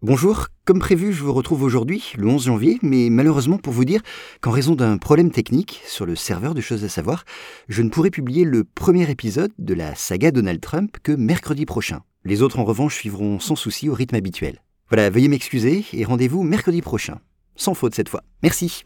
Bonjour, comme prévu, je vous retrouve aujourd'hui, le 11 janvier, mais malheureusement pour vous dire qu'en raison d'un problème technique sur le serveur de choses à savoir, je ne pourrai publier le premier épisode de la saga Donald Trump que mercredi prochain. Les autres en revanche suivront sans souci au rythme habituel. Voilà, veuillez m'excuser et rendez-vous mercredi prochain. Sans faute cette fois. Merci.